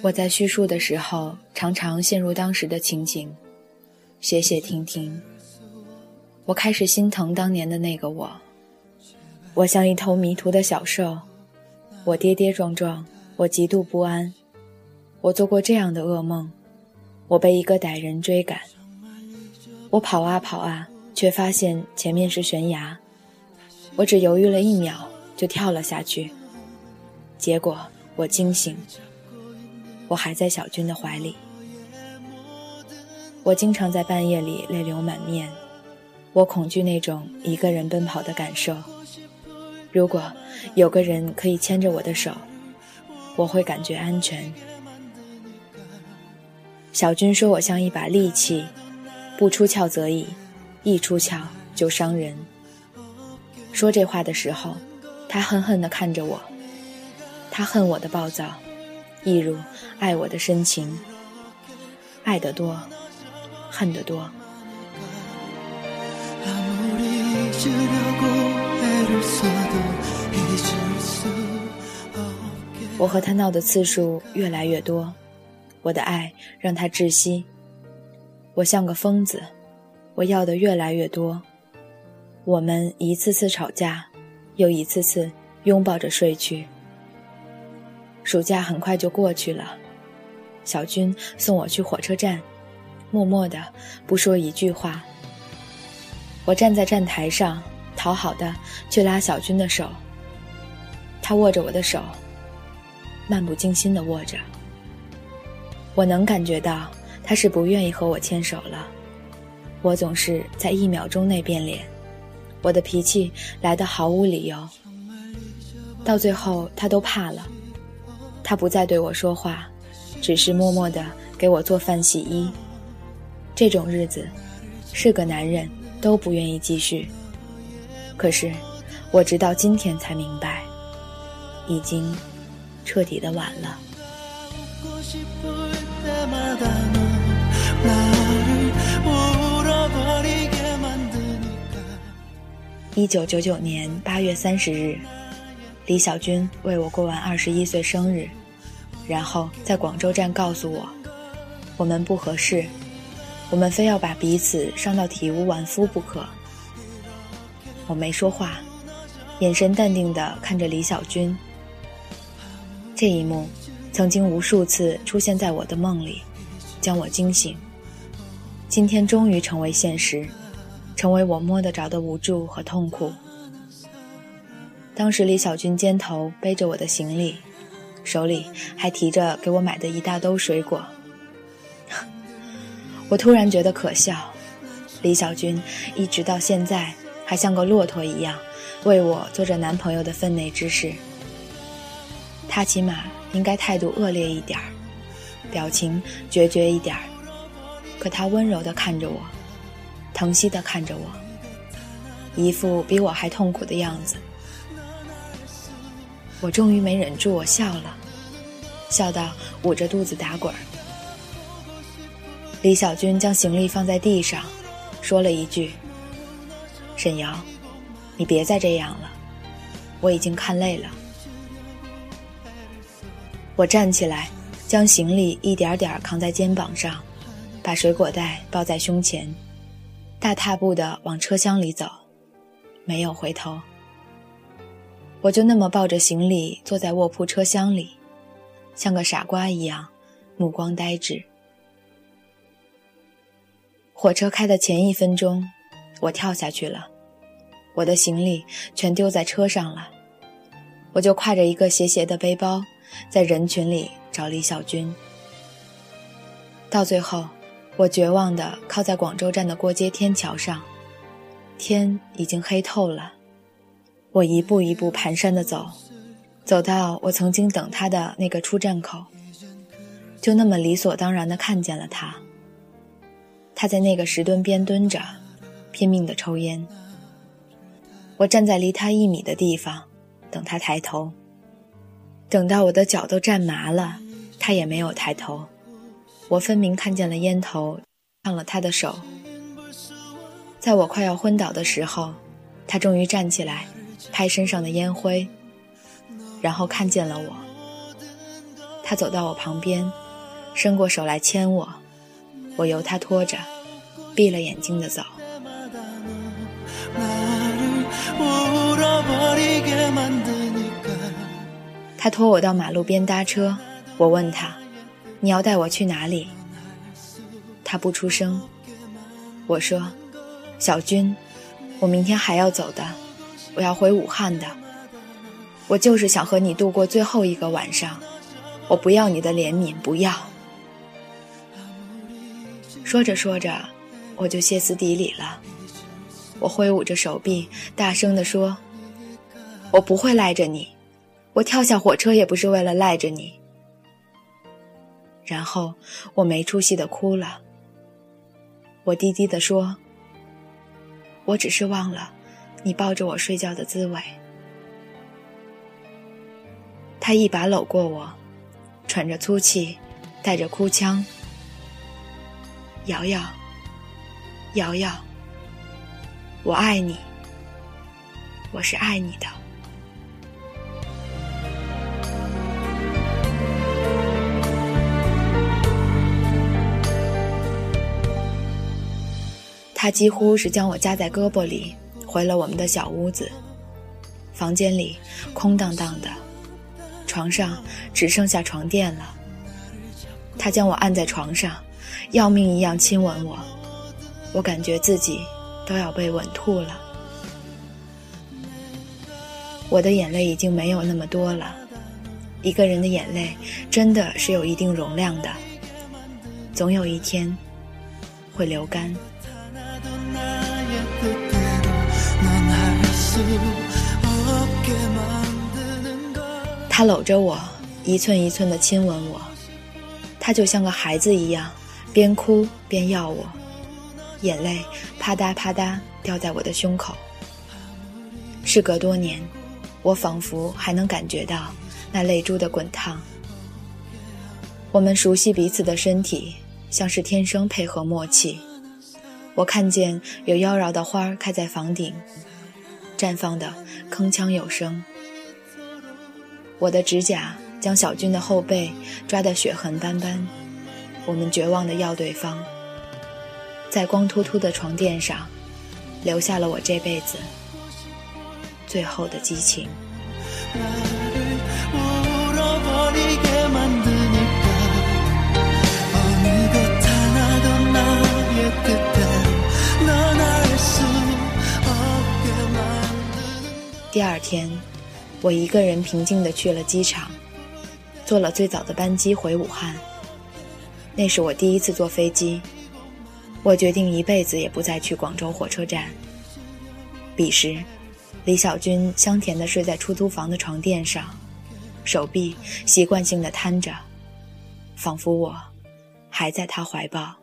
我在叙述的时候，常常陷入当时的情景，写写停停。我开始心疼当年的那个我。我像一头迷途的小兽，我跌跌撞撞，我极度不安。我做过这样的噩梦：我被一个歹人追赶，我跑啊跑啊，却发现前面是悬崖。我只犹豫了一秒，就跳了下去。结果我惊醒。我还在小军的怀里，我经常在半夜里泪流满面，我恐惧那种一个人奔跑的感受。如果有个人可以牵着我的手，我会感觉安全。小军说我像一把利器，不出鞘则已，一出鞘就伤人。说这话的时候，他恨恨地看着我，他恨我的暴躁。一如爱我的深情，爱得多，恨得多。我和他闹的次数越来越多，我的爱让他窒息。我像个疯子，我要的越来越多。我们一次次吵架，又一次次拥抱着睡去。暑假很快就过去了，小军送我去火车站，默默的不说一句话。我站在站台上，讨好的去拉小军的手。他握着我的手，漫不经心的握着。我能感觉到他是不愿意和我牵手了。我总是在一秒钟内变脸，我的脾气来得毫无理由。到最后，他都怕了。他不再对我说话，只是默默地给我做饭洗衣。这种日子，是个男人都不愿意继续。可是，我直到今天才明白，已经彻底的晚了。一九九九年八月三十日。李小军为我过完二十一岁生日，然后在广州站告诉我，我们不合适，我们非要把彼此伤到体无完肤不可。我没说话，眼神淡定地看着李小军。这一幕，曾经无数次出现在我的梦里，将我惊醒。今天终于成为现实，成为我摸得着的无助和痛苦。当时李小军肩头背着我的行李，手里还提着给我买的一大兜水果。我突然觉得可笑，李小军一直到现在还像个骆驼一样，为我做着男朋友的分内之事。他起码应该态度恶劣一点儿，表情决绝一点儿，可他温柔地看着我，疼惜地看着我，一副比我还痛苦的样子。我终于没忍住，我笑了，笑到捂着肚子打滚儿。李小军将行李放在地上，说了一句：“沈瑶，你别再这样了，我已经看累了。”我站起来，将行李一点点扛在肩膀上，把水果袋抱在胸前，大踏步地往车厢里走，没有回头。我就那么抱着行李坐在卧铺车厢里，像个傻瓜一样，目光呆滞。火车开的前一分钟，我跳下去了，我的行李全丢在车上了，我就挎着一个斜斜的背包，在人群里找李小军。到最后，我绝望地靠在广州站的过街天桥上，天已经黑透了。我一步一步蹒跚地走，走到我曾经等他的那个出站口，就那么理所当然地看见了他。他在那个石墩边蹲着，拼命地抽烟。我站在离他一米的地方，等他抬头。等到我的脚都站麻了，他也没有抬头。我分明看见了烟头上了他的手。在我快要昏倒的时候，他终于站起来。拍身上的烟灰，然后看见了我。他走到我旁边，伸过手来牵我，我由他拖着，闭了眼睛的走。他拖我到马路边搭车，我问他：“你要带我去哪里？”他不出声。我说：“小军，我明天还要走的，我要回武汉的。我就是想和你度过最后一个晚上，我不要你的怜悯，不要。”说着说着，我就歇斯底里了。我挥舞着手臂，大声地说：“我不会赖着你，我跳下火车也不是为了赖着你。”然后我没出息的哭了。我低低地说：“我只是忘了你抱着我睡觉的滋味。”他一把搂过我，喘着粗气，带着哭腔：“瑶瑶，瑶瑶。”我爱你，我是爱你的。他几乎是将我夹在胳膊里，回了我们的小屋子。房间里空荡荡的，床上只剩下床垫了。他将我按在床上，要命一样亲吻我，我感觉自己。都要被吻吐了，我的眼泪已经没有那么多了。一个人的眼泪真的是有一定容量的，总有一天会流干。他搂着我，一寸一寸的亲吻我，他就像个孩子一样，边哭边要我。眼泪啪嗒啪嗒掉在我的胸口。事隔多年，我仿佛还能感觉到那泪珠的滚烫。我们熟悉彼此的身体，像是天生配合默契。我看见有妖娆的花开在房顶，绽放的铿锵有声。我的指甲将小军的后背抓得血痕斑斑。我们绝望的要对方。在光秃秃的床垫上，留下了我这辈子最后的激情。天，我一个人平静地去了机场，坐了最早的班机回武汉。那是我第一次坐飞机。我决定一辈子也不再去广州火车站。彼时，李小军香甜地睡在出租房的床垫上，手臂习惯性地摊着，仿佛我还在他怀抱。